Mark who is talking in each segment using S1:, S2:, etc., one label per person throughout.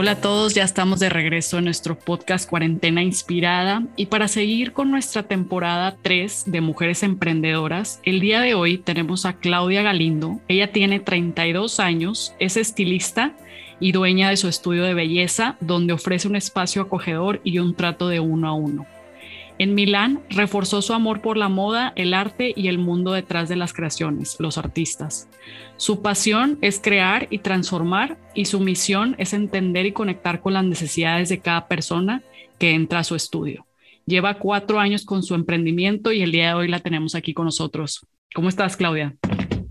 S1: Hola a todos, ya estamos de regreso en nuestro podcast Cuarentena Inspirada y para seguir con nuestra temporada 3 de Mujeres Emprendedoras, el día de hoy tenemos a Claudia Galindo. Ella tiene 32 años, es estilista y dueña de su estudio de belleza donde ofrece un espacio acogedor y un trato de uno a uno. En Milán reforzó su amor por la moda, el arte y el mundo detrás de las creaciones, los artistas. Su pasión es crear y transformar y su misión es entender y conectar con las necesidades de cada persona que entra a su estudio. Lleva cuatro años con su emprendimiento y el día de hoy la tenemos aquí con nosotros. ¿Cómo estás, Claudia?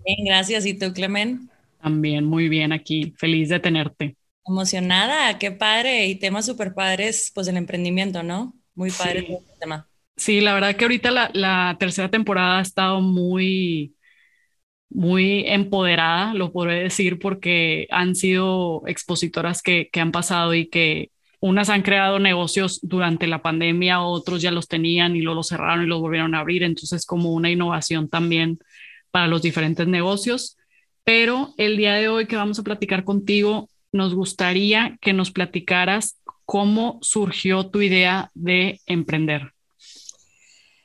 S2: Bien, gracias. ¿Y tú, Clemen?
S1: También muy bien aquí, feliz de tenerte.
S2: Emocionada, qué padre. Y temas súper padres, pues el emprendimiento, ¿no? Muy padre
S1: sí. el tema. Sí, la verdad que ahorita la, tercera temporada ha estado muy, muy empoderada, lo podré decir, porque han sido expositoras que, que han pasado y que unas han creado negocios durante la pandemia, otros ya los tenían y luego los cerraron y los volvieron a abrir. Entonces, como una innovación también para los diferentes negocios. Pero el día de hoy que vamos a platicar contigo, nos gustaría que nos platicaras ¿cómo surgió tu idea de emprender?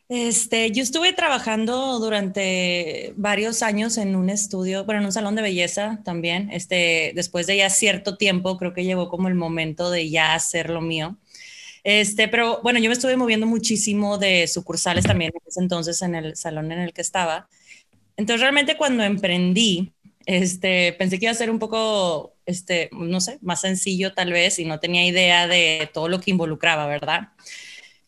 S2: Este, yo estuve trabajando durante varios años en un estudio, bueno, en un salón de belleza también. Este, después de ya cierto tiempo, creo que llegó como el momento de ya hacer lo mío. Este, pero bueno, yo me estuve moviendo muchísimo de sucursales también en ese entonces en el salón en el que estaba. Entonces, realmente cuando emprendí, este, pensé que iba a ser un poco, este, no sé, más sencillo tal vez y no tenía idea de todo lo que involucraba, ¿verdad?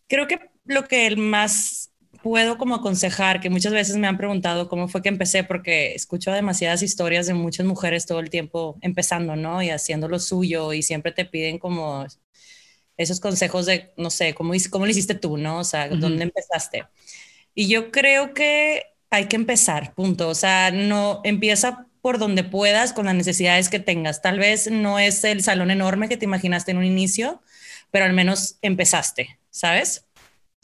S2: Creo que lo que más puedo como aconsejar, que muchas veces me han preguntado cómo fue que empecé, porque escucho demasiadas historias de muchas mujeres todo el tiempo empezando, ¿no? Y haciendo lo suyo y siempre te piden como esos consejos de, no sé, cómo, cómo lo hiciste tú, ¿no? O sea, ¿dónde empezaste? Y yo creo que hay que empezar, punto. O sea, no empieza por donde puedas con las necesidades que tengas. Tal vez no es el salón enorme que te imaginaste en un inicio, pero al menos empezaste, ¿sabes?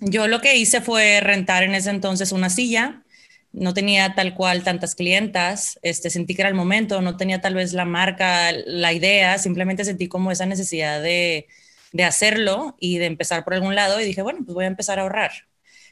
S2: Yo lo que hice fue rentar en ese entonces una silla. No tenía tal cual tantas clientas, este, sentí que era el momento, no tenía tal vez la marca, la idea, simplemente sentí como esa necesidad de, de hacerlo y de empezar por algún lado y dije, bueno, pues voy a empezar a ahorrar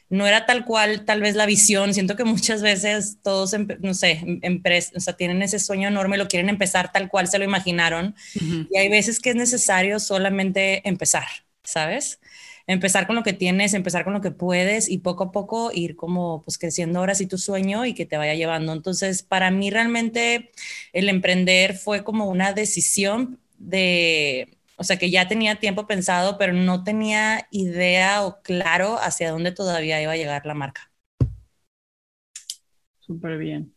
S2: no era tal cual tal vez la visión. Siento que muchas veces todos, no sé, em, o sea, tienen ese sueño enorme, lo quieren empezar tal cual se lo imaginaron. Y hay veces que es necesario solamente empezar, ¿sabes? Empezar con lo que tienes, empezar con lo que puedes y poco a poco ir como pues creciendo ahora sí tu sueño y que te vaya llevando. Entonces, para mí realmente el emprender fue como una decisión de o sea, que ya tenía tiempo pensado, pero no tenía idea o claro hacia dónde todavía iba a llegar la marca.
S1: Súper bien.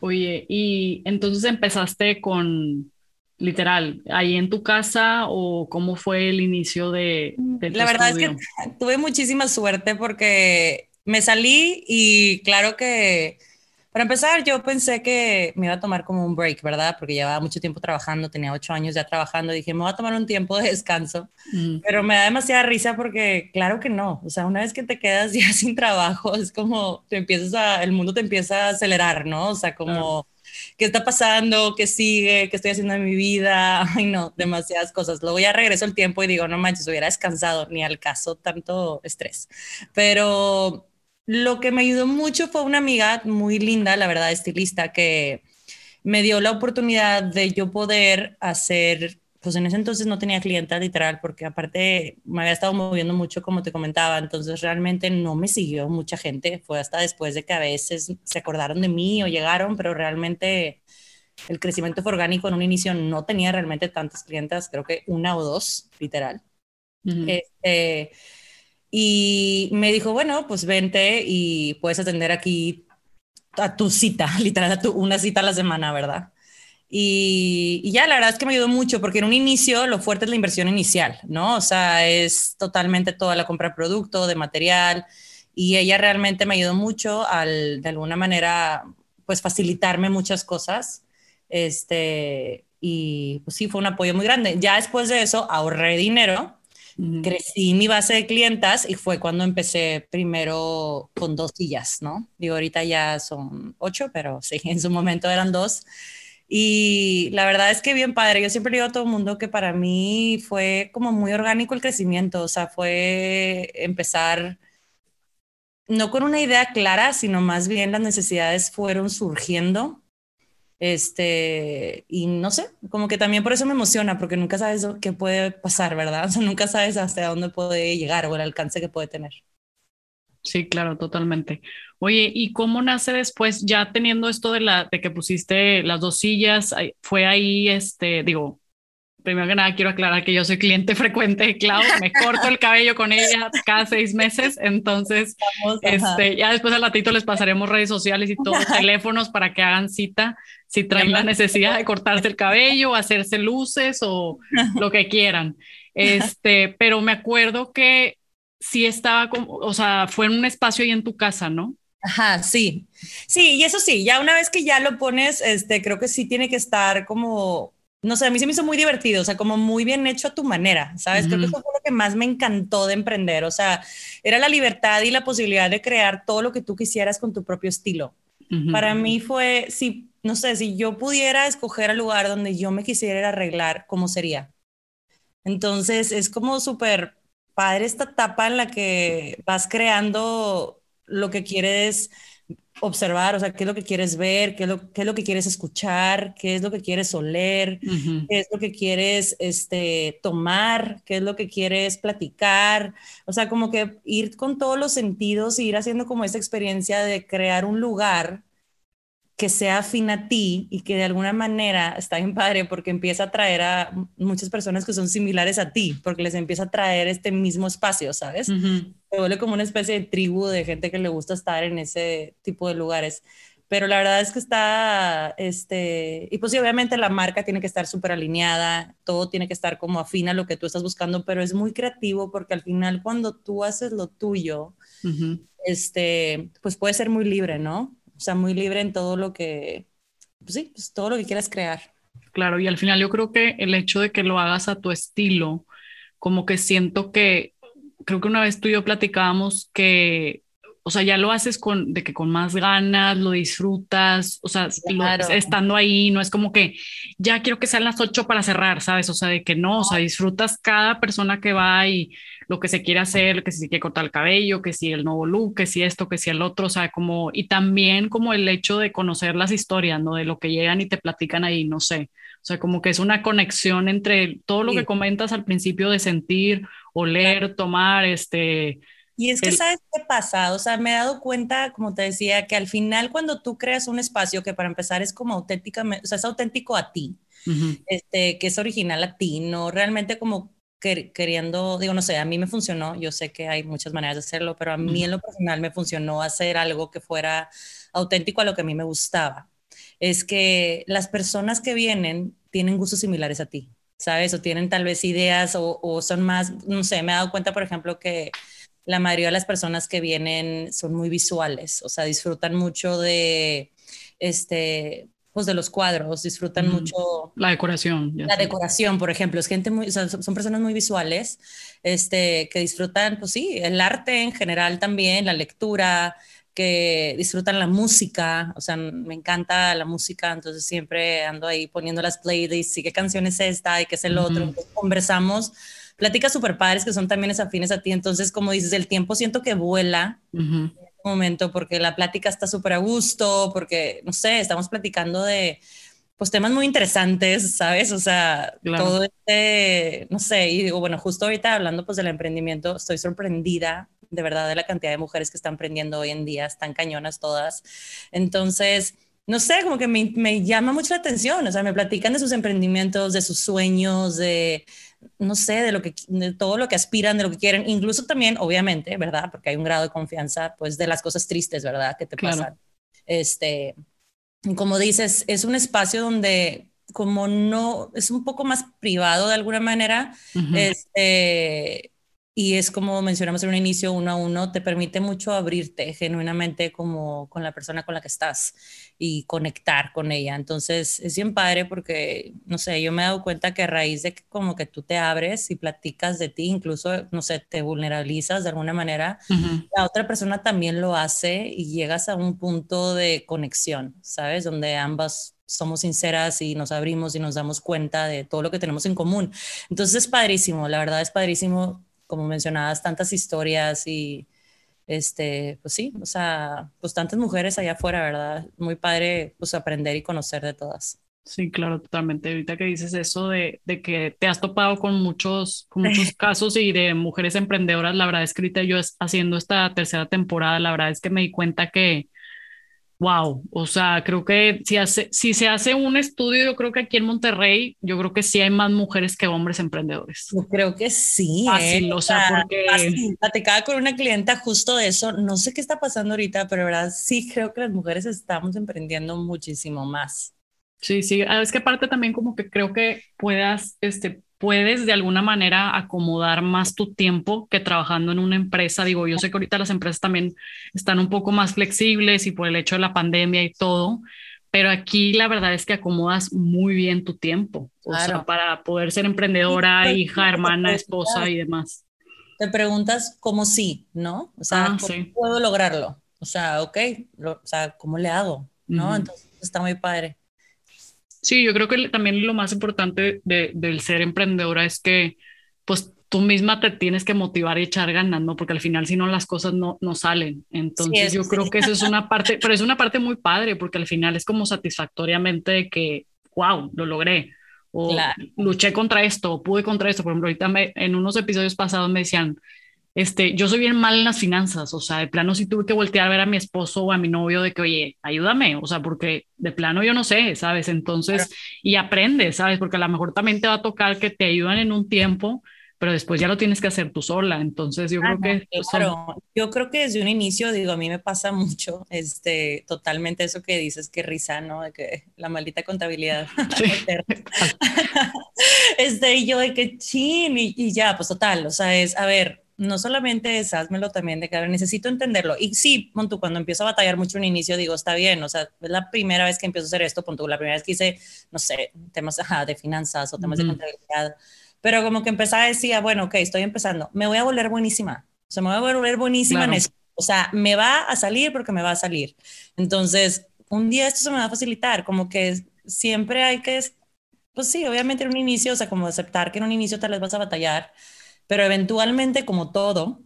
S1: Oye, y entonces empezaste con, literal, ahí en tu casa o cómo fue el inicio de, de
S2: La verdad es que tuve muchísima suerte porque me salí y claro que para empezar, yo pensé que me iba a tomar como un break, ¿verdad? Porque llevaba mucho tiempo trabajando, tenía ocho años ya trabajando, dije, me voy a tomar un tiempo de descanso, pero me da demasiada risa porque claro que no, o sea, una vez que te quedas ya sin trabajo, es como te empiezas a, el mundo te empieza a acelerar, ¿no? O sea, como... ¿Qué está pasando? ¿Qué sigue? ¿Qué estoy haciendo en mi vida? Ay, no, demasiadas cosas. Luego ya regreso el tiempo y digo, no manches, hubiera descansado, ni al caso tanto estrés. Pero lo que me ayudó mucho fue una amiga muy linda, la verdad, estilista, que me dio la oportunidad de yo poder hacer, pues en ese entonces no tenía clienta literal, porque aparte me había estado moviendo mucho, como te comentaba, entonces realmente no me siguió mucha gente, fue hasta después de que a veces se acordaron de mí o llegaron, pero realmente el crecimiento fue orgánico en un inicio, no tenía realmente tantas clientas, creo que una o dos, literal. este, y me dijo, bueno, pues vente y puedes atender aquí a tu cita, literal, una cita a la semana, ¿verdad? Y, y, ya, la verdad es que me ayudó mucho porque en un inicio lo fuerte es la inversión inicial, ¿no? O sea, es totalmente toda la compra de producto, de material. Y ella realmente me ayudó mucho al, de alguna manera, pues facilitarme muchas cosas. Este, y pues sí, fue un apoyo muy grande. Ya después de eso ahorré dinero Crecí mi base de clientas y fue cuando empecé primero con dos sillas, ¿no? Digo, ahorita ya son ocho, pero sí, en su momento eran dos. Y la verdad es que bien padre. Yo siempre digo a todo el mundo que para mí fue como muy orgánico el crecimiento. O sea, fue empezar no con una idea clara, sino más bien las necesidades fueron surgiendo. Este, y no sé, como que también por eso me emociona, porque nunca sabes qué puede pasar, ¿verdad? Nunca sabes hasta dónde puede llegar o el alcance que puede tener.
S1: Sí, claro, totalmente. Oye, ¿y cómo nace después, ya teniendo esto de la de que pusiste las dos sillas? Fue ahí, este, digo, primero que nada quiero aclarar que yo soy cliente frecuente de Clau, me corto el cabello con ella cada seis meses, entonces, este, ya después al ratito les pasaremos redes sociales y todos teléfonos para que hagan cita si traen la necesidad de cortarse el cabello, hacerse luces o lo que quieran. Este, pero me acuerdo que sí estaba como, o sea, fue en un espacio ahí en tu casa, ¿no?
S2: Ajá, sí. Sí, y eso sí, ya una vez que ya lo pones, este, creo que sí tiene que estar como, no sé, a mí se me hizo muy divertido, o sea, como muy bien hecho a tu manera, ¿sabes? Creo que eso fue lo que más me encantó de emprender, o sea, era la libertad y la posibilidad de crear todo lo que tú quisieras con tu propio estilo. Para mí fue, si, no sé, si yo pudiera escoger el lugar donde yo me quisiera arreglar, ¿cómo sería? Entonces, es como súper padre esta etapa en la que vas creando lo que quieres observar, o sea, qué es lo que quieres ver, qué es lo, qué es lo que quieres escuchar, qué es lo que quieres oler, qué es lo que quieres este, tomar, qué es lo que quieres platicar, o sea, como que ir con todos los sentidos y ir haciendo como esa experiencia de crear un lugar que sea afín a ti y que de alguna manera está bien padre porque empieza a traer a muchas personas que son similares a ti, porque les empieza a traer este mismo espacio, ¿sabes? Se vuelve como una especie de tribu de gente que le gusta estar en ese tipo de lugares. Pero la verdad es que está, este, y pues sí, obviamente la marca tiene que estar súper alineada, todo tiene que estar como afín a lo que tú estás buscando, pero es muy creativo porque al final cuando tú haces lo tuyo, este, pues puede ser muy libre, ¿no? Sea, muy libre en todo lo que, pues sí, pues todo lo que quieras crear.
S1: Claro, y al final yo creo que el hecho de que lo hagas a tu estilo, como que siento que, creo que una vez tú y yo platicábamos que, o sea, ya lo haces con, de que con más ganas, lo disfrutas, o sea, estando ahí, no es como que ya quiero que sean las ocho para cerrar, ¿sabes? O sea, de que no, o sea, disfrutas cada persona que va y lo que se quiere hacer, que si se quiere cortar el cabello, que si el nuevo look, que si esto, que si el otro, o sea, como, y también como el hecho de conocer las historias, ¿no? De lo que llegan y te platican ahí, no sé, o sea, como que es una conexión entre todo lo que comentas al principio de sentir, oler, tomar, este...
S2: Y es que, ¿sabes qué pasa? O sea, me he dado cuenta, como te decía, que al final cuando tú creas un espacio que para empezar es como auténticamente, o sea, es auténtico a ti, este, que es original a ti, no realmente como queriendo, digo, no sé, a mí me funcionó, yo sé que hay muchas maneras de hacerlo, pero a mí en lo personal me funcionó hacer algo que fuera auténtico a lo que a mí me gustaba. Es que las personas que vienen tienen gustos similares a ti, ¿sabes? O tienen tal vez ideas o, o son más, no sé, me he dado cuenta, por ejemplo, que la mayoría de las personas que vienen son muy visuales, o sea, disfrutan mucho de, este, pues de los cuadros, disfrutan mucho
S1: la decoración.
S2: La decoración, por ejemplo, es gente muy, son, personas muy visuales, este, que disfrutan, pues sí, el arte en general también, la lectura, que disfrutan la música, o sea, me encanta la música, entonces siempre ando ahí poniendo las playlists y qué canción es esta y qué es el otro, conversamos, pláticas súper padres que son también afines a ti, entonces como dices, el tiempo siento que vuela, momento porque la plática está súper a gusto, porque, no sé, estamos platicando de pues temas muy interesantes, ¿sabes? O sea, todo este, no sé, y digo, bueno, justo ahorita hablando pues del emprendimiento, estoy sorprendida de verdad de la cantidad de mujeres que están emprendiendo hoy en día, están cañonas todas. Entonces, no sé, como que me, me llama mucho la atención, o sea, me platican de sus emprendimientos, de sus sueños, de, no sé, de, lo que, de todo lo que aspiran, de lo que quieren, incluso también, obviamente, ¿verdad? Porque hay un grado de confianza, pues, de las cosas tristes, ¿verdad? Que te pasan. Este, como dices, es un espacio donde como no, es un poco más privado de alguna manera, este, y es como mencionamos en un inicio, uno a uno, te permite mucho abrirte genuinamente como con la persona con la que estás y conectar con ella. Entonces es bien padre porque, no sé, yo me he dado cuenta que a raíz de que como que tú te abres y platicas de ti, incluso, no sé, te vulnerabilizas de alguna manera, la otra persona también lo hace y llegas a un punto de conexión, ¿sabes? Donde ambas somos sinceras y nos abrimos y nos damos cuenta de todo lo que tenemos en común. Entonces es padrísimo, la verdad es padrísimo, como mencionabas, tantas historias y este, pues sí, o sea, pues tantas mujeres allá afuera, ¿verdad? Muy padre, pues aprender y conocer de todas.
S1: Sí, claro, totalmente. Ahorita que dices eso de, de que te has topado con muchos, con muchos casos y de mujeres emprendedoras, la verdad es que ahorita yo haciendo esta tercera temporada, la verdad es que me di cuenta que, wow, o sea, creo que si, hace, si se hace un estudio, yo creo que aquí en Monterrey, yo creo que sí hay más mujeres que hombres emprendedores.
S2: Yo creo que sí.
S1: Fácil,
S2: ¿eh?
S1: o sea, porque...
S2: Fácil. Platicaba con una clienta justo de eso, no sé qué está pasando ahorita, pero verdad sí creo que las mujeres estamos emprendiendo muchísimo más.
S1: Sí, sí, ah, es que aparte también como que creo que puedas, este, puedes de alguna manera acomodar más tu tiempo que trabajando en una empresa. Digo, yo sé que ahorita las empresas también están un poco más flexibles y por el hecho de la pandemia y todo, pero aquí la verdad es que acomodas muy bien tu tiempo, o sea, para poder ser emprendedora, hija, hermana, esposa y demás.
S2: Te preguntas cómo sí, ¿no? O sea,
S1: Ah,
S2: ¿cómo
S1: sí.
S2: puedo lograrlo? O sea, ok, lo- o sea, ¿cómo le hago? ¿No? Entonces está muy padre.
S1: Sí, yo creo que también lo más importante de, del ser emprendedora es que pues tú misma te tienes que motivar y echar ganas, ¿no? Porque al final si no las cosas no, no salen. Entonces
S2: eso
S1: yo
S2: sí.
S1: creo que eso es una parte, pero es una parte muy padre porque al final es como satisfactoriamente de que, wow, lo logré. O
S2: Claro.
S1: luché contra esto, o pude contra esto. Por ejemplo, ahorita me- en unos episodios pasados me decían, este, yo soy bien mal en las finanzas, o sea, de plano sí tuve que voltear a ver a mi esposo o a mi novio de que, oye, ayúdame, o sea, porque de plano yo no sé, ¿sabes? Entonces, y aprendes, ¿sabes? Porque a lo mejor también te va a tocar que te ayudan en un tiempo, pero después ya lo tienes que hacer tú sola. Entonces, yo
S2: Ah,
S1: creo que
S2: no,
S1: son-
S2: claro. Yo creo que desde un inicio, digo, a mí me pasa mucho, este, totalmente eso que dices, que risa, ¿no? De que la maldita contabilidad.
S1: Sí.
S2: este, y yo de que chin, y, y ya, pues total, o sea, es, a ver, no solamente es, házmelo también de que a ver, necesito entenderlo. Y sí, pon tú, cuando empiezo a batallar mucho en inicio, digo, está bien, o sea, es la primera vez que empiezo a hacer esto, pon tú, la primera vez que hice, no sé, temas ajá, de finanzas o temas de contabilidad, pero como que empezaba a decir, ah, bueno, ok, estoy empezando, me voy a volver buenísima, o sea, me voy a volver buenísima
S1: Claro.
S2: en eso, o sea, me va a salir porque me va a salir. Entonces, un día esto se me va a facilitar, como que siempre hay que, pues sí, obviamente en un inicio, o sea, como aceptar que en un inicio tal vez vas a batallar, pero eventualmente, como todo,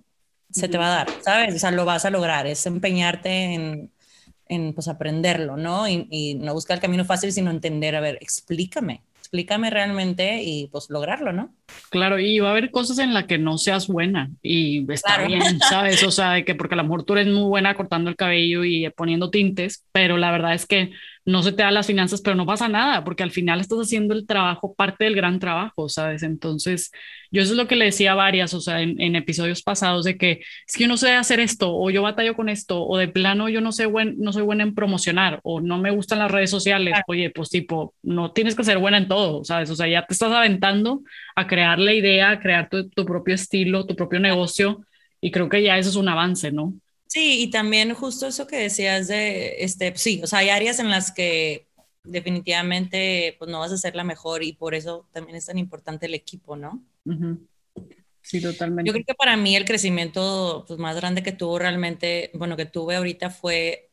S2: se te va a dar, ¿sabes? O sea, lo vas a lograr, es empeñarte en, en pues, aprenderlo, ¿no? Y, y no buscar el camino fácil, sino entender, a ver, explícame, explícame realmente y pues lograrlo, ¿no?
S1: Claro, y va a haber cosas en las que no seas buena y está
S2: Claro.
S1: bien, ¿sabes? O sea, de que porque a lo mejor tú eres muy buena cortando el cabello y poniendo tintes, pero la verdad es que no se te dan las finanzas, pero no pasa nada, porque al final estás haciendo el trabajo, parte del gran trabajo, ¿sabes? Entonces, yo eso es lo que le decía a varias, o sea, en, en episodios pasados, de que es que yo no sé hacer esto, o yo batallo con esto, o de plano yo no sé buen, no soy buena en promocionar, o no me gustan las redes sociales.
S2: Claro.
S1: Oye, pues tipo, no tienes que ser buena en todo, ¿sabes? O sea, ya te estás aventando a crear la idea, a crear tu, tu propio estilo, tu propio negocio, y creo que ya eso es un avance, ¿no?
S2: Sí, y también justo eso que decías de, este, sí, o sea, hay áreas en las que definitivamente pues no vas a ser la mejor y por eso también es tan importante el equipo, ¿no?
S1: Sí, totalmente.
S2: Yo creo que para mí el crecimiento pues, más grande que tuvo realmente, bueno, que tuve ahorita fue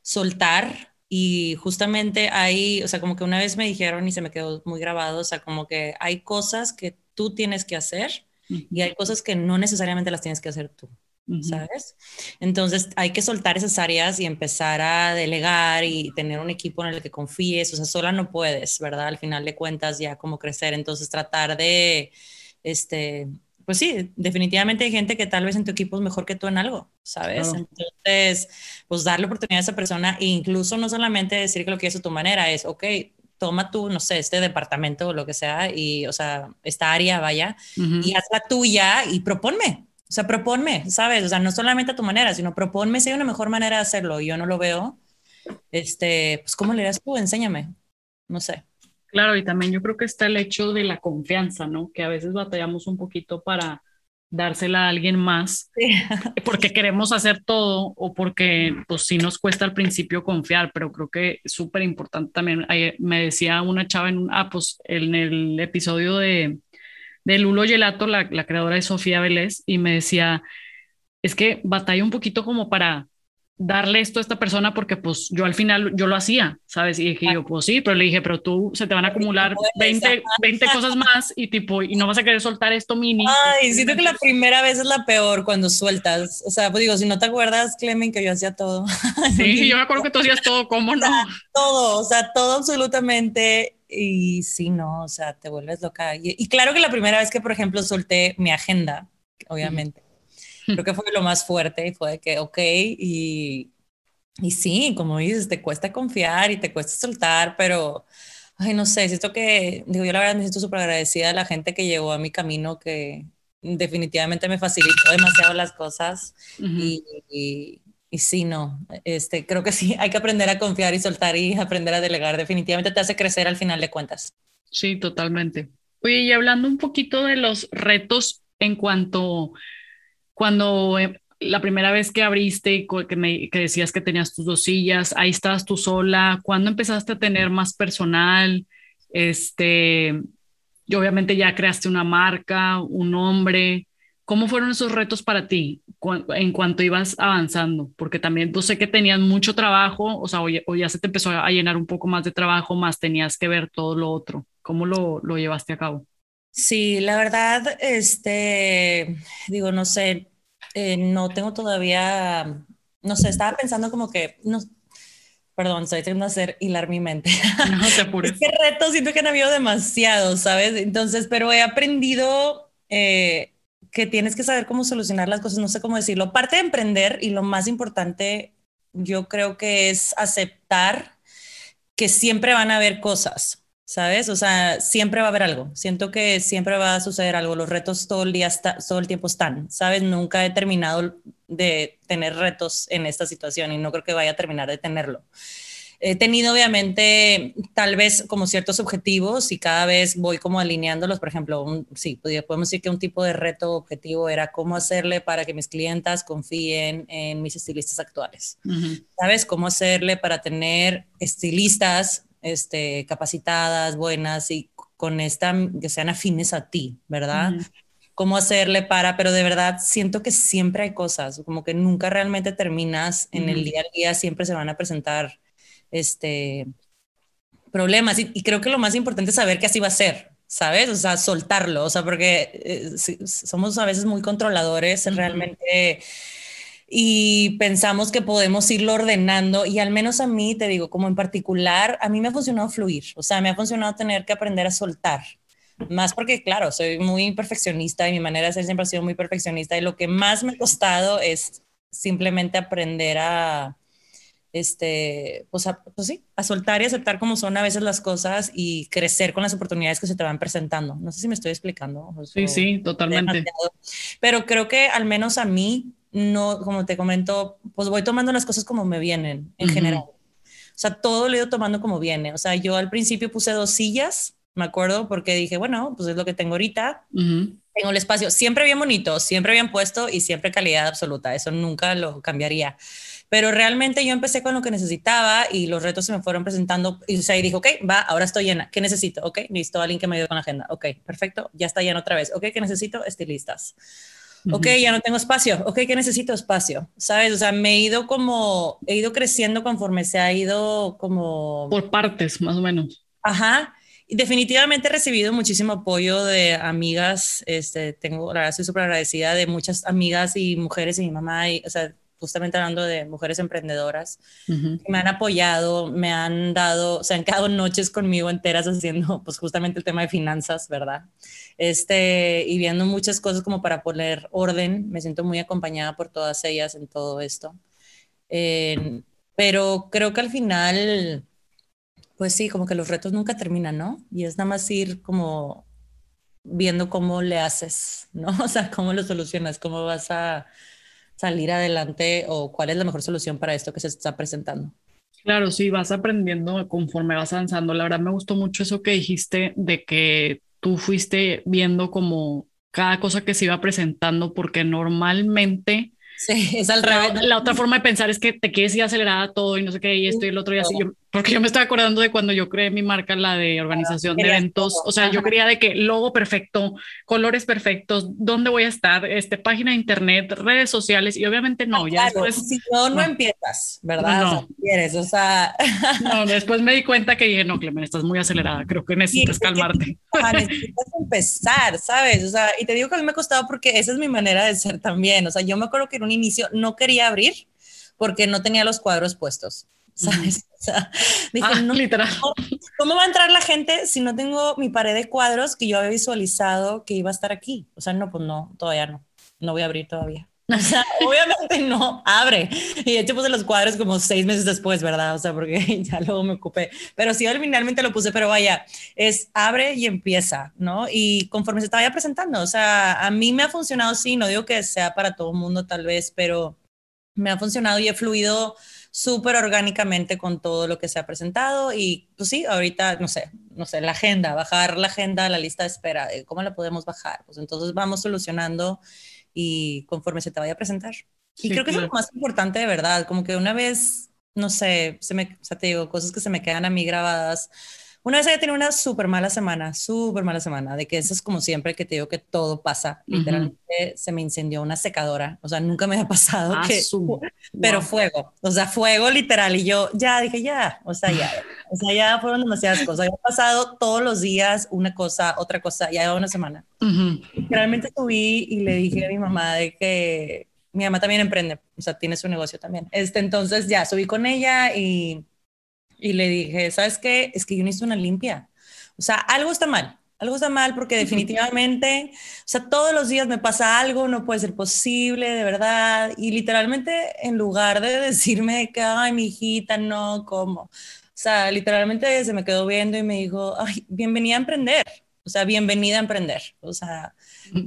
S2: soltar y justamente ahí, o sea, como que una vez me dijeron y se me quedó muy grabado, o sea, como que hay cosas que tú tienes que hacer y hay cosas que no necesariamente las tienes que hacer tú.
S1: Ujú.
S2: ¿sabes? Entonces hay que soltar esas áreas y empezar a delegar y tener un equipo en el que confíes, o sea, sola no puedes, ¿verdad? Al final de cuentas ya como crecer, entonces tratar de, este, pues sí, definitivamente hay gente que tal vez en tu equipo es mejor que tú en algo, ¿sabes?
S1: Claro.
S2: Entonces, pues darle oportunidad a esa persona e incluso no solamente decir que lo quieres a tu manera, es, ok, toma tú, no sé, este departamento o lo que sea, y, o sea, esta área, vaya,
S1: Ujú.
S2: y haz la tuya y proponme. O sea, proponme, ¿sabes? O sea, no solamente a tu manera, sino proponme si hay una mejor manera de hacerlo. y Yo no lo veo. Este, pues, ¿cómo le das tú? Enséñame. No sé.
S1: Claro, y también yo creo que está el hecho de la confianza, ¿no? Que a veces batallamos un poquito para dársela a alguien más porque queremos hacer todo o porque pues sí nos cuesta al principio confiar, pero creo que es súper importante también. Ayer me decía una chava en un, ah, pues en el episodio de, de Lulo Gelato, la, la creadora de Sofía Vélez, y me decía, es que batalla un poquito como para darle esto a esta persona porque pues yo al final yo lo hacía, ¿sabes? Y dije yo, pues sí, pero le dije, pero tú se te van a acumular 20, 20 cosas más y tipo, y no vas a querer soltar esto mini.
S2: Ay, siento que la primera vez es la peor cuando sueltas. O sea, pues digo, si no te acuerdas, Clemen, que yo hacía todo.
S1: Sí, yo me acuerdo que tú hacías todo, ¿cómo no?
S2: todo, o sea, todo absolutamente. Y sí, no, o sea, te vuelves loca. Y, y claro que la primera vez que, por ejemplo, solté mi agenda, obviamente Creo que fue lo más fuerte y fue de que, ok, y, y sí, como dices, te cuesta confiar y te cuesta soltar, pero, ay, no sé, siento que, digo, yo la verdad me siento súper agradecida a la gente que llegó a mi camino, que definitivamente me facilitó demasiado las cosas y, y, y, sí, no, este, creo que sí, hay que aprender a confiar y soltar y aprender a delegar, definitivamente te hace crecer al final de cuentas.
S1: Sí, totalmente. Oye, y hablando un poquito de los retos en cuanto cuando eh, la primera vez que abriste que, me, que decías que tenías tus dos sillas, ahí estabas tú sola, ¿cuándo empezaste a tener más personal? Este, y obviamente ya creaste una marca, un nombre. ¿Cómo fueron esos retos para ti en cuanto ibas avanzando? Porque también yo sé que tenías mucho trabajo, o sea, o ya, se te empezó a llenar un poco más de trabajo, más tenías que ver todo lo otro. ¿Cómo lo, lo llevaste a cabo?
S2: Sí, la verdad, este, digo, no sé, eh, no tengo todavía, no sé, estaba pensando como que, no, perdón, estoy tratando de hacer hilar mi mente.
S1: No te apures.
S2: es que retos siento que han habido demasiados, ¿sabes? Entonces, pero he aprendido eh, que tienes que saber cómo solucionar las cosas, no sé cómo decirlo. Parte de emprender y lo más importante, yo creo que es aceptar que siempre van a haber cosas. ¿Sabes? O sea, siempre va a haber algo. Siento que siempre va a suceder algo. Los retos todo el día, todo el tiempo están, ¿sabes? Nunca he terminado de tener retos en esta situación y no creo que vaya a terminar de tenerlo. He tenido obviamente tal vez como ciertos objetivos y cada vez voy como alineándolos. Por ejemplo, sí, podemos decir que un tipo de reto objetivo era cómo hacerle para que mis clientas confíen en mis estilistas actuales. ¿Sabes? Cómo hacerle para tener estilistas este, capacitadas, buenas y con esta, que sean afines a ti, ¿verdad? Cómo hacerle para, pero de verdad siento que siempre hay cosas, como que nunca realmente terminas en el día a día, siempre se van a presentar este, problemas y, creo que lo más importante es saber que así va a ser, ¿sabes? O sea, soltarlo, o sea, porque eh, somos a veces muy controladores, realmente y pensamos que podemos irlo ordenando y al menos a mí, te digo, como en particular, a mí me ha funcionado fluir, o sea, me ha funcionado tener que aprender a soltar. Más porque, claro, soy muy perfeccionista y mi manera de ser siempre ha sido muy perfeccionista y lo que más me ha costado es simplemente aprender a, este, pues, pues sí, a soltar y aceptar como son a veces las cosas y crecer con las oportunidades que se te van presentando. No sé si me estoy explicando.
S1: Sí, sí, totalmente.
S2: Pero creo que al menos a mí no, como te comento, pues voy tomando las cosas como me vienen en general. O sea, todo lo he ido tomando como viene. O sea, yo al principio puse dos sillas, me acuerdo, porque dije, bueno, pues es lo que tengo ahorita. Tengo el espacio siempre bien bonito, siempre bien puesto y siempre calidad absoluta. Eso nunca lo cambiaría. Pero realmente yo empecé con lo que necesitaba y los retos se me fueron presentando. Y, o sea, y dije, ok, va, ahora estoy llena. ¿Qué necesito? Ok, listo, alguien que me ayude con la agenda. Ok, perfecto, ya está lleno otra vez. Ok, ¿qué necesito? Estilistas. Ok, ya no tengo espacio. Ok, ¿qué necesito? Espacio. ¿Sabes? O sea, me he ido como, he ido creciendo conforme se ha ido como...
S1: Por partes, más o menos.
S2: Ajá. Y definitivamente he recibido muchísimo apoyo de amigas. Este, tengo, la verdad, estoy súper agradecida de muchas amigas y mujeres y mi mamá. Y, o sea, justamente hablando de mujeres emprendedoras, me han apoyado, me han dado, se han quedado noches conmigo enteras haciendo pues justamente el tema de finanzas, ¿verdad? Este, y viendo muchas cosas como para poner orden, me siento muy acompañada por todas ellas en todo esto. pero creo que al final, pues sí, como que los retos nunca terminan, ¿no? Y es nada más ir como viendo cómo le haces, ¿no? O sea, cómo lo solucionas, cómo vas a salir adelante o cuál es la mejor solución para esto que se está presentando.
S1: Claro, sí, vas aprendiendo conforme vas avanzando. La verdad me gustó mucho eso que dijiste de que tú fuiste viendo como cada cosa que se iba presentando, porque normalmente...
S2: Sí, es al
S1: revés. La, otra forma de pensar es que te quieres ir acelerada todo y no sé qué, y esto y el otro, y así. Porque yo me estoy acordando de cuando yo creé mi marca, la de organización de eventos. O sea, yo quería de que logo perfecto, colores perfectos, dónde voy a estar, este, página de internet, redes sociales y obviamente no. ya después,
S2: si no, no, empiezas, ¿verdad? No. O sea, quieres, o sea.
S1: No, después me di cuenta que dije, no, Clemen, estás muy acelerada. Creo que necesitas calmarte.
S2: necesitas empezar, ¿sabes? O sea, y te digo que a mí me ha costado porque esa es mi manera de ser también. O sea, yo me acuerdo que en un inicio no quería abrir porque no tenía los cuadros puestos. ¿Sabes? O sea, dije,
S1: ah, no, literal.
S2: ¿cómo va a entrar la gente si no tengo mi pared de cuadros que yo había visualizado que iba a estar aquí? O sea, no, pues no, todavía no, no voy a abrir todavía. O sea, obviamente no, abre. Y de hecho puse los cuadros como seis meses después, ¿verdad? O sea, porque ya luego me ocupé. Pero sí, finalmente lo puse, pero vaya, es abre y empieza, ¿no? Y conforme se estaba presentando, o sea, a mí me ha funcionado, sí, no digo que sea para todo el mundo tal vez, pero me ha funcionado y he fluido súper orgánicamente con todo lo que se ha presentado y pues sí, ahorita, no sé, no sé, la agenda, bajar la agenda, la lista de espera, cómo la podemos bajar, pues entonces vamos solucionando y conforme se te vaya a presentar. Y creo que es lo más importante de verdad, como que una vez, no sé, se me, o sea, te digo, cosas que se me quedan a mí grabadas, una vez había tenido una súper mala semana, súper mala semana, de que eso es como siempre que te digo que todo pasa. Literalmente se me incendió una secadora, o sea, nunca me había pasado ah, que, pero fuego, o sea, fuego literal. Y yo ya dije, ya, o sea, ya, o sea, ya fueron demasiadas cosas. Había pasado todos los días una cosa, otra cosa, ya una semana. Literalmente subí y le dije a mi mamá de que mi mamá también emprende, o sea, tiene su negocio también. Este, entonces ya subí con ella y y le dije, ¿sabes qué? Es que yo necesito una limpia. O sea, algo está mal. Algo está mal porque definitivamente, o sea, todos los días me pasa algo, no puede ser posible, de verdad. Y literalmente, en lugar de decirme que, ay, mi hijita, no, ¿cómo? O sea, literalmente se me quedó viendo y me dijo, ay, bienvenida a emprender. O sea, bienvenida a emprender. O sea,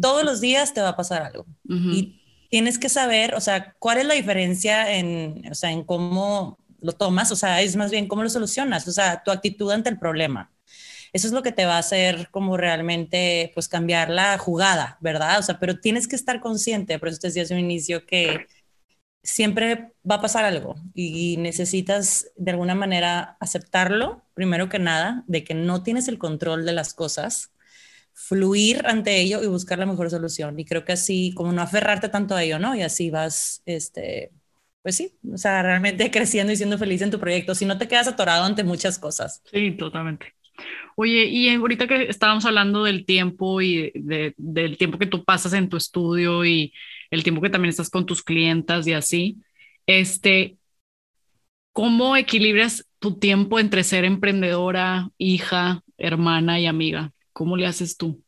S2: todos los días te va a pasar algo. Y tienes que saber, o sea, cuál es la diferencia en, o sea, en cómo lo tomas, o sea, es más bien cómo lo solucionas, o sea, tu actitud ante el problema. Eso es lo que te va a hacer como realmente, pues, cambiar la jugada, ¿verdad? O sea, pero tienes que estar consciente, por eso te decía hace un inicio que siempre va a pasar algo y necesitas de alguna manera aceptarlo, primero que nada, de que no tienes el control de las cosas, fluir ante ello y buscar la mejor solución. Y creo que así, como no aferrarte tanto a ello, ¿no? Y así vas, este, pues sí, o sea, realmente creciendo y siendo feliz en tu proyecto, si no te quedas atorado ante muchas cosas.
S1: Sí, totalmente. Oye, y ahorita que estábamos hablando del tiempo y del tiempo que tú pasas en tu estudio y el tiempo que también estás con tus clientas y así, este, ¿cómo equilibras tu tiempo entre ser emprendedora, hija, hermana y amiga? ¿Cómo le haces tú?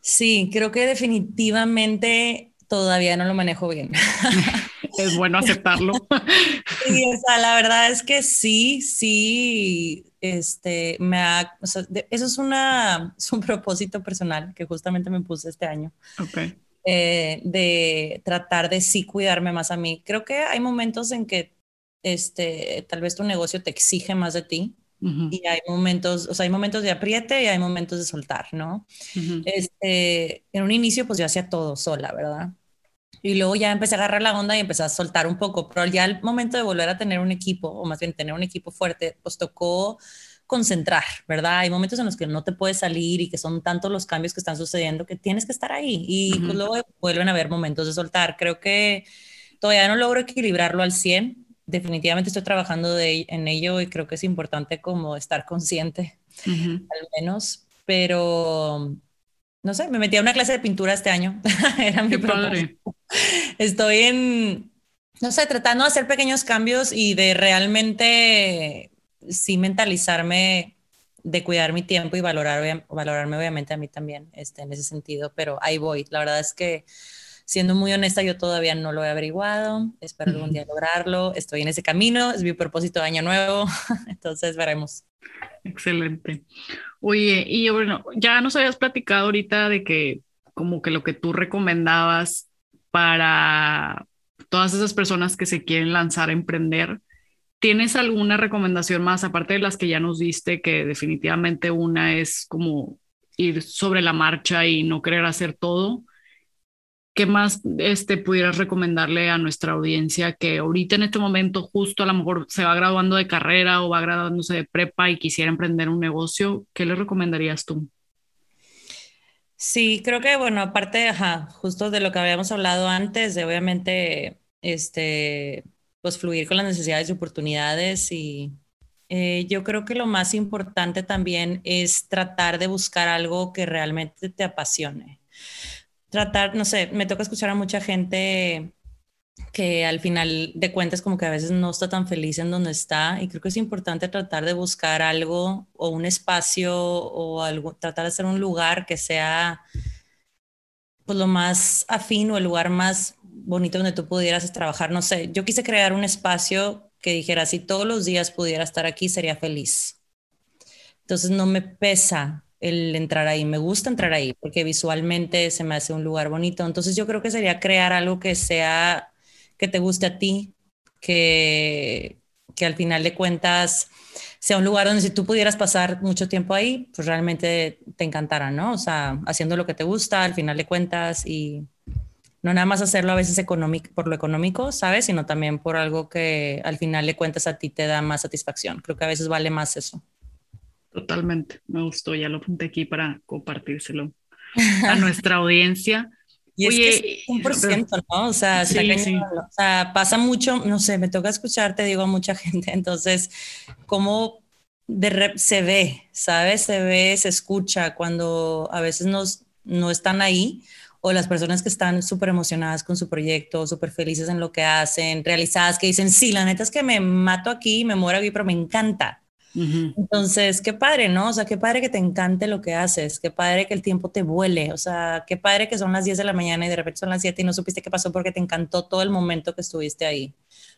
S2: Sí, creo que definitivamente todavía no lo manejo bien.
S1: es bueno aceptarlo.
S2: Sí, o sea, la verdad es que sí, sí, este, me ha, o sea, eso es, una, es un propósito personal que justamente me puse este año.
S1: Okay.
S2: Eh, de tratar de sí cuidarme más a mí. Creo que hay momentos en que este, tal vez tu negocio te exige más de ti. Y hay momentos, o sea, hay momentos de apriete y hay momentos de soltar, ¿no? este, en un inicio, pues yo hacía todo sola, ¿verdad? Y luego ya empecé a agarrar la onda y empecé a soltar un poco, pero ya al momento de volver a tener un equipo, o más bien tener un equipo fuerte, pues tocó concentrar, ¿verdad? Hay momentos en los que no te puedes salir y que son tantos los cambios que están sucediendo que tienes que estar ahí y pues luego vuelven a haber momentos de soltar. Creo que todavía no logro equilibrarlo al 100. Definitivamente estoy trabajando de, en ello y creo que es importante como estar consciente, al menos, pero no sé, me metí a una clase de pintura este año. Era mi padre. Estoy en, no sé, tratando de hacer pequeños cambios y de realmente sí mentalizarme de cuidar mi tiempo y valorar, valorarme obviamente a mí también este, en ese sentido, pero ahí voy. La verdad es que, siendo muy honesta, yo todavía no lo he averiguado, espero algún día lograrlo, estoy en ese camino, es mi propósito de año nuevo, entonces veremos.
S1: Excelente. Oye, y bueno, ya nos habías platicado ahorita de que como que lo que tú recomendabas para todas esas personas que se quieren lanzar a emprender, ¿tienes alguna recomendación más aparte de las que ya nos diste, que definitivamente una es como ir sobre la marcha y no querer hacer todo? ¿Qué más este, pudieras recomendarle a nuestra audiencia que ahorita en este momento justo a lo mejor se va graduando de carrera o va graduándose de prepa y quisiera emprender un negocio? ¿Qué le recomendarías tú?
S2: Sí, creo que, bueno, aparte, ajá, justo de lo que habíamos hablado antes, de obviamente, este, pues fluir con las necesidades y oportunidades y eh, yo creo que lo más importante también es tratar de buscar algo que realmente te apasione tratar, no sé, me toca escuchar a mucha gente que al final de cuentas como que a veces no está tan feliz en donde está y creo que es importante tratar de buscar algo o un espacio o algo, tratar de hacer un lugar que sea pues lo más afín o el lugar más bonito donde tú pudieras trabajar, no sé, yo quise crear un espacio que dijera si todos los días pudiera estar aquí sería feliz. Entonces no me pesa el entrar ahí. Me gusta entrar ahí porque visualmente se me hace un lugar bonito. Entonces yo creo que sería crear algo que sea, que te guste a ti, que, que al final de cuentas sea un lugar donde si tú pudieras pasar mucho tiempo ahí, pues realmente te encantara, ¿no? O sea, haciendo lo que te gusta al final de cuentas y no nada más hacerlo a veces por lo económico, ¿sabes? Sino también por algo que al final de cuentas a ti te da más satisfacción. Creo que a veces vale más eso.
S1: Totalmente, me gustó, ya lo apunté aquí para compartírselo a nuestra audiencia.
S2: Y Oye, es que un por ciento, ¿no? O sea, o sea, pasa mucho, no sé, me toca escucharte, digo a mucha gente, entonces, ¿cómo de rep se ve, ¿sabes? Se ve, se escucha cuando a veces nos, no están ahí o las personas que están súper emocionadas con su proyecto, súper felices en lo que hacen, realizadas, que dicen, sí, la neta es que me mato aquí, me muero aquí, pero me encanta. Entonces, qué padre, ¿no? O sea, qué padre que te encante lo que haces, qué padre que el tiempo te vuele, o sea, qué padre que son las 10 de la mañana y de repente son las 7 y no supiste qué pasó porque te encantó todo el momento que estuviste ahí.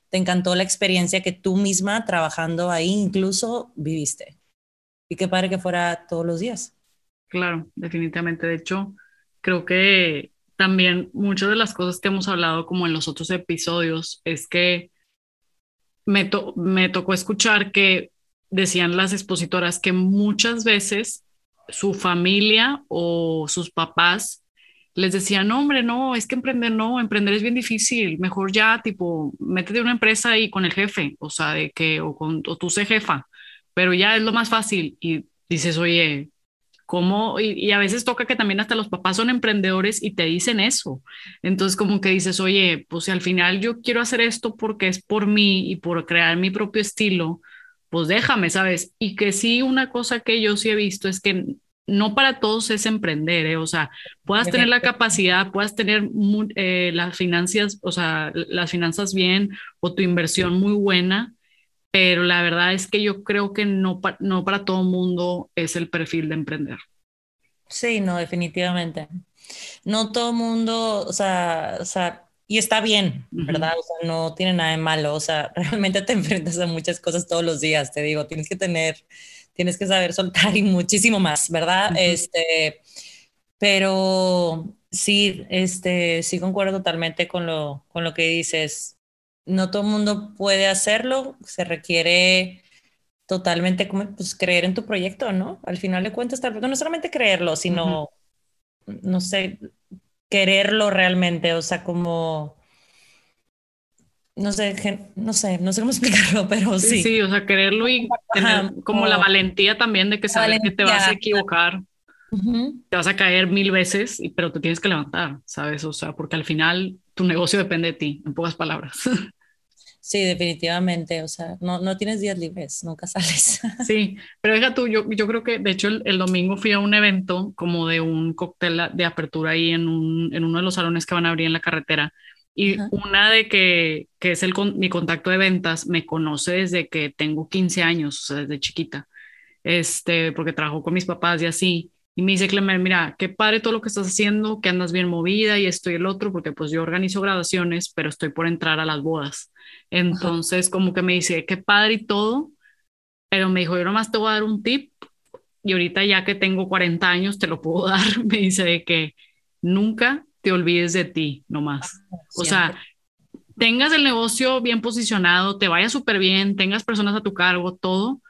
S2: Te encantó la experiencia que tú misma trabajando ahí incluso viviste. Y qué padre que fuera todos los días.
S1: Claro, definitivamente. De hecho, creo que también muchas de las cosas que hemos hablado como en los otros episodios es que me, me tocó escuchar que decían las expositoras que muchas veces su familia o sus papás les decían, no, hombre, no, es que emprender no, emprender es bien difícil, mejor ya, tipo, métete una empresa y con el jefe, o sea, de que, o, con, o tú sé jefa, pero ya es lo más fácil. Y dices, oye, ¿cómo? Y, y, a veces toca que también hasta los papás son emprendedores y te dicen eso. Entonces, como que dices, oye, pues si al final yo quiero hacer esto porque es por mí y por crear mi propio estilo, pues déjame, ¿sabes? Y que sí, una cosa que yo sí he visto es que no para todos es emprender, ¿eh? o sea, puedas tener la capacidad, puedas tener eh, las finanzas, o sea, las finanzas bien o tu inversión muy buena, pero la verdad es que yo creo que no, no para todo mundo es el perfil de emprender.
S2: Sí, no, definitivamente. No todo mundo, o sea, o sea, y está bien, ¿verdad? O sea, no tiene nada de malo, o sea, realmente te enfrentas a muchas cosas todos los días, te digo, tienes que tener, tienes que saber soltar y muchísimo más, ¿verdad? Este, pero sí, este, sí concuerdo totalmente con lo, con lo que dices. No todo el mundo puede hacerlo, se requiere totalmente como, pues, creer en tu proyecto, ¿no? Al final de cuentas, no solamente creerlo, sino, no sé, quererlo realmente, o sea, como no sé, no sé, no sé cómo explicarlo, pero sí.
S1: Sí, o sea, quererlo y tener como la valentía también de que sabes que te vas a equivocar, te vas a caer mil veces, pero te tienes que levantar, ¿sabes? O sea, porque al final tu negocio depende de ti, en pocas palabras.
S2: Sí, definitivamente, o sea, no, no tienes días libres, nunca sales.
S1: Sí, pero deja tú, yo, yo creo que de hecho el, domingo fui a un evento como de un cóctel de apertura ahí en, un, en uno de los salones que van a abrir en la carretera. Y una de que, que es el, mi contacto de ventas me conoce desde que tengo 15 años, o sea, desde chiquita, este, porque trabajo con mis papás y así. Y me dice, Clemer, mira, qué padre todo lo que estás haciendo, que andas bien movida y esto y el otro, porque pues yo organizo graduaciones, pero estoy por entrar a las bodas. Entonces, como que me dice, qué padre y todo, pero me dijo, yo nomás te voy a dar un tip y ahorita ya que tengo 40 años te lo puedo dar. Me dice de que nunca te olvides de ti, nomás. Ah, o sea, tengas el negocio bien posicionado, te vaya súper bien, tengas personas a tu cargo, todo,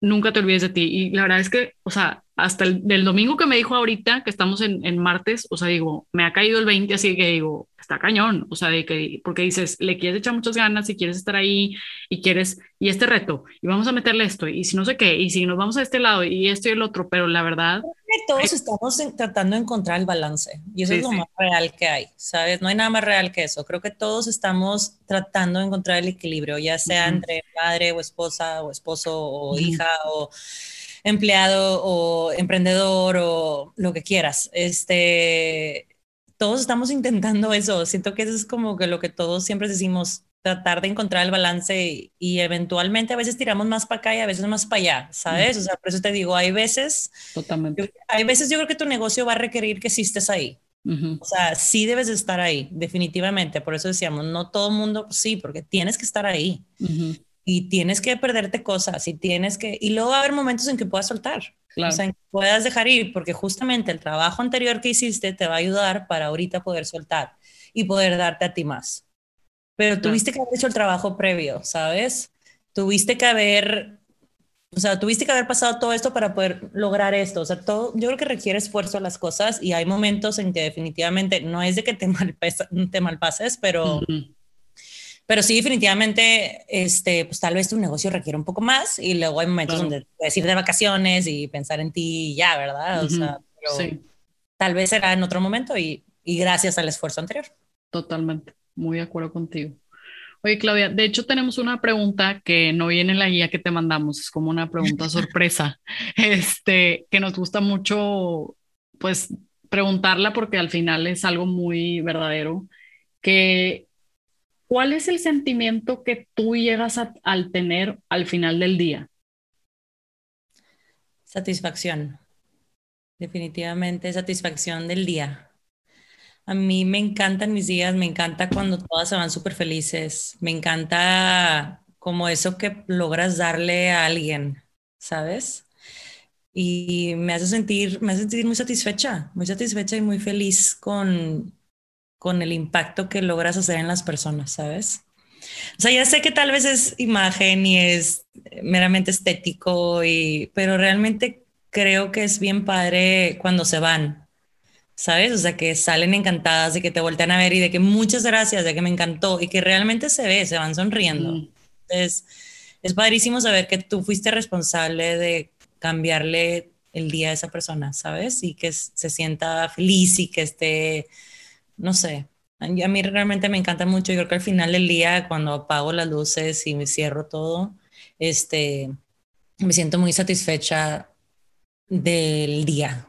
S1: nunca te olvides de ti. Y la verdad es que, o sea, hasta el del domingo que me dijo ahorita, que estamos en, en martes, o sea, digo, me ha caído el 20, así que digo, está cañón, o sea, de que, porque dices, le quieres echar muchas ganas y quieres estar ahí y quieres, y este reto, y vamos a meterle esto, y si no sé qué, y si nos vamos a este lado y esto y el otro, pero la verdad...
S2: Todos estamos tratando de encontrar el balance, y eso es lo más real que hay, ¿sabes? No hay nada más real que eso, creo que todos estamos tratando de encontrar el equilibrio, ya sea entre madre o esposa o esposo o hija o empleado o emprendedor o lo que quieras. Este, todos estamos intentando eso. Siento que eso es como que lo que todos siempre decimos, tratar de encontrar el balance y, eventualmente a veces tiramos más para acá y a veces más para allá, ¿sabes? O sea, por eso te digo, hay veces...
S1: Totalmente.
S2: hay veces yo creo que tu negocio va a requerir que estés ahí. O sea, sí debes de estar ahí, definitivamente. Por eso decíamos, no todo el mundo, sí, porque tienes que estar ahí. Y tienes que perderte cosas y tienes que... Y luego va a haber momentos en que puedas soltar. O sea, en que puedas dejar ir, porque justamente el trabajo anterior que hiciste te va a ayudar para ahorita poder soltar y poder darte a ti más. Pero tuviste que haber hecho el trabajo previo, ¿sabes? Tuviste que haber, o sea, tuviste que haber pasado todo esto para poder lograr esto. O sea, todo, yo creo que requiere esfuerzo las cosas y hay momentos en que definitivamente no es de que te, malpesa, te malpases, pero... Pero sí, definitivamente, este, pues tal vez tu negocio requiere un poco más y luego hay momentos donde puedes ir de vacaciones y pensar en ti y ya, ¿verdad? O sea, sí. tal vez será en otro momento y, y gracias al esfuerzo anterior.
S1: Totalmente, muy de acuerdo contigo. Oye, Claudia, de hecho tenemos una pregunta que no viene en la guía que te mandamos, es como una pregunta sorpresa, este, que nos gusta mucho, pues, preguntarla porque al final es algo muy verdadero, que ¿cuál es el sentimiento que tú llegas a, al tener al final del día?
S2: Satisfacción, definitivamente satisfacción del día. A mí me encantan mis días, me encanta cuando todas se van súper felices, me encanta como eso que logras darle a alguien, ¿sabes? Y me hace sentir, me hace sentir muy satisfecha, muy satisfecha y muy feliz con, con el impacto que logras hacer en las personas, ¿sabes? O sea, ya sé que tal vez es imagen y es meramente estético, y, pero realmente creo que es bien padre cuando se van, ¿sabes? O sea, que salen encantadas de que te voltean a ver y de que muchas gracias, de que me encantó y que realmente se ve, se van sonriendo. Mm. Entonces, es padrísimo saber que tú fuiste responsable de cambiarle el día a esa persona, ¿sabes? Y que se sienta feliz y que esté no sé, a mí realmente me encanta mucho. Yo creo que al final del día, cuando apago las luces y me cierro todo, este, me siento muy satisfecha del día,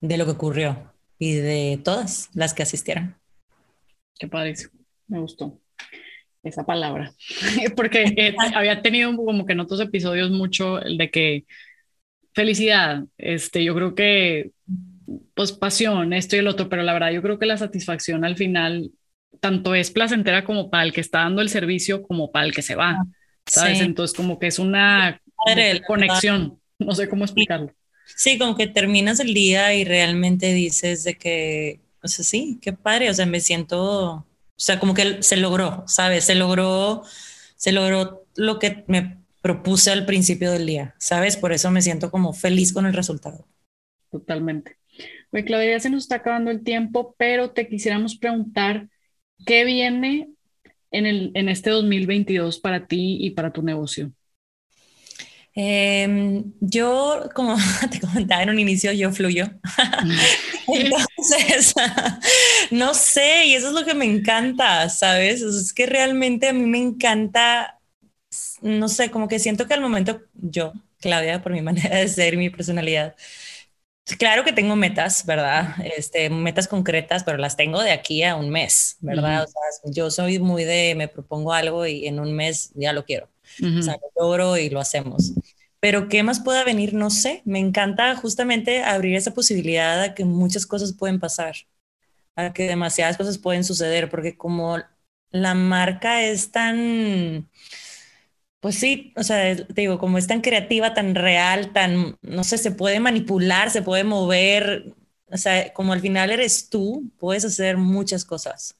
S2: de lo que ocurrió y de todas las que asistieron.
S1: Qué padre, me gustó esa palabra, porque eh, había tenido como que en otros episodios mucho el de que felicidad, este, yo creo que pues pasión, esto y el otro, pero la verdad yo creo que la satisfacción al final tanto es placentera como para el que está dando el servicio como para el que se va, ah, ¿sabes? Entonces como que es una conexión, no sé cómo explicarlo.
S2: Sí, como que terminas el día y realmente dices de que, o sea, sí, qué padre, o sea, me siento, o sea, como que se logró, ¿sabes? Se logró, se logró lo que me propuse al principio del día, ¿sabes? Por eso me siento como feliz con el resultado.
S1: Totalmente. Claudia, ya se nos está acabando el tiempo, pero te quisiéramos preguntar, ¿qué viene en, el, en este 2022 para ti y para tu negocio?
S2: Em, yo, como te comentaba en un inicio, yo fluyo. Entonces, no sé, y eso es lo que me encanta, ¿sabes? Es que realmente a mí me encanta, no sé, como que siento que al momento yo, Claudia, por mi manera de ser, mi personalidad, Claro que tengo metas, ¿verdad? Este, metas concretas, pero las tengo de aquí a un mes, ¿verdad? o sea, yo soy muy de, me propongo algo y en un mes ya lo quiero. O sea, lo logro y lo hacemos. Pero ¿qué más pueda venir? No sé. Me encanta justamente abrir esa posibilidad a que muchas cosas pueden pasar, a que demasiadas cosas pueden suceder, porque como la marca es tan pues sí, o sea, te digo, como es tan creativa, tan real, tan, no sé, se puede manipular, se puede mover, o sea, como al final eres tú, puedes hacer muchas cosas.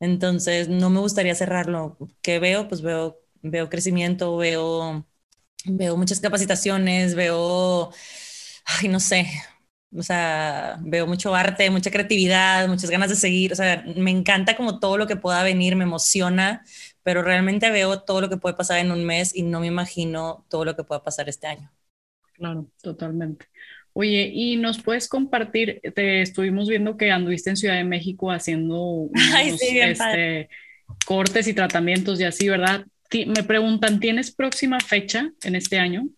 S2: Entonces, no me gustaría cerrarlo. ¿Qué veo? Pues veo, veo crecimiento, veo veo muchas capacitaciones, veo, ay, no sé, o sea, veo mucho arte, mucha creatividad, muchas ganas de seguir, o sea, me encanta como todo lo que pueda venir, me emociona, pero realmente veo todo lo que puede pasar en un mes y no me imagino todo lo que pueda pasar este año.
S1: Claro, totalmente. Oye, y nos puedes compartir, te estuvimos viendo que anduviste en Ciudad de México haciendo unos, este, cortes y tratamientos y así, ¿verdad? Me preguntan, ¿tienes próxima fecha en este año?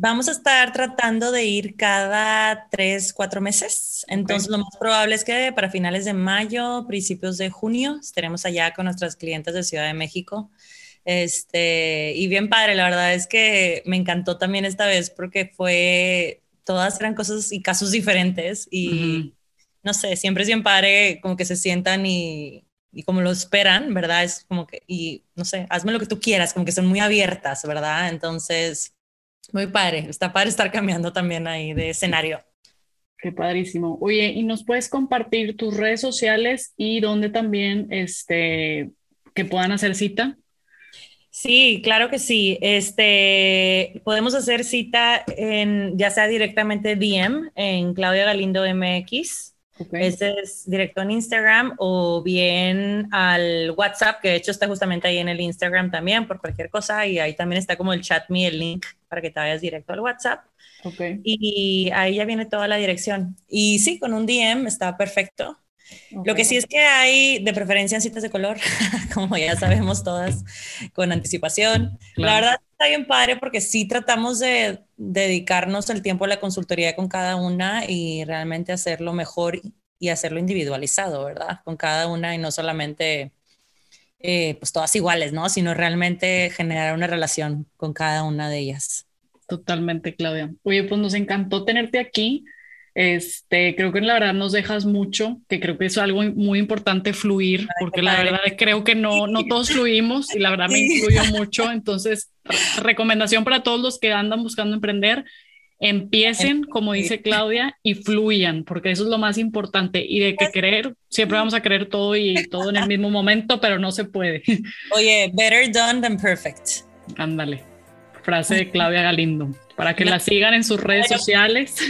S2: Vamos a estar tratando de ir cada tres, cuatro meses. Entonces, lo más probable es que para finales de mayo, principios de junio, estaremos allá con nuestras clientes de Ciudad de México. Este, y bien padre, la verdad es que me encantó también esta vez porque fue, todas eran cosas y casos diferentes y no sé, siempre es bien padre como que se sientan y, y como lo esperan, ¿verdad? Es como que, y no sé, hazme lo que tú quieras, como que son muy abiertas, ¿verdad? Entonces, muy padre, está padre estar cambiando también ahí de escenario.
S1: Qué padrísimo. Oye, ¿y nos puedes compartir tus redes sociales y dónde también este, que puedan hacer cita?
S2: Sí, claro que sí. Este, podemos hacer cita en, ya sea directamente DM en Claudia Galindo MX este es directo en Instagram o bien al WhatsApp, que de hecho está justamente ahí en el Instagram también por cualquier cosa y ahí también está como el chat me, el link para que te vayas directo al WhatsApp. Okay. Y ahí ya viene toda la dirección. Y sí, con un DM está perfecto. Lo que sí es que hay de preferencia en citas de color, como ya sabemos todas, con anticipación. La verdad está bien padre porque sí tratamos de dedicarnos el tiempo a la consultoría con cada una y realmente hacerlo mejor y hacerlo individualizado, ¿verdad? Con cada una y no solamente eh, pues todas iguales, ¿no? Sino realmente generar una relación con cada una de ellas.
S1: Totalmente, Claudia. Oye, pues nos encantó tenerte aquí. Este, creo que la verdad nos dejas mucho, que creo que es algo muy importante fluir, porque la verdad creo que no, no todos fluimos y la verdad me influyó mucho. Entonces, recomendación para todos los que andan buscando emprender, empiecen, como dice Claudia, y fluyan, porque eso es lo más importante. Y de que creer, siempre vamos a creer todo y todo en el mismo momento, pero no se puede.
S2: Oye, better done than perfect.
S1: Ándale, frase de Claudia Galindo, para que la sigan en sus redes sociales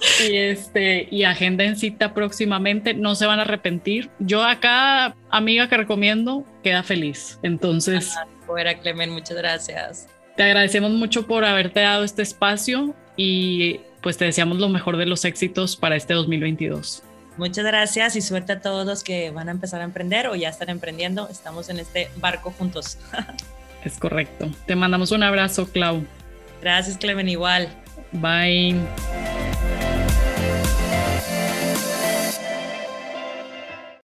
S1: y este y agenda en cita próximamente, no se van a arrepentir. Yo a cada amiga que recomiendo queda feliz. Entonces,
S2: fuera Clemen, muchas gracias.
S1: Te agradecemos mucho por haberte dado este espacio y pues te deseamos lo mejor de los éxitos para este 2022.
S2: Muchas gracias y suerte a todos los que van a empezar a emprender o ya están emprendiendo. Estamos en este barco juntos.
S1: es correcto. Te mandamos un abrazo, Clau.
S2: Gracias, Clemen, igual.
S1: Bye.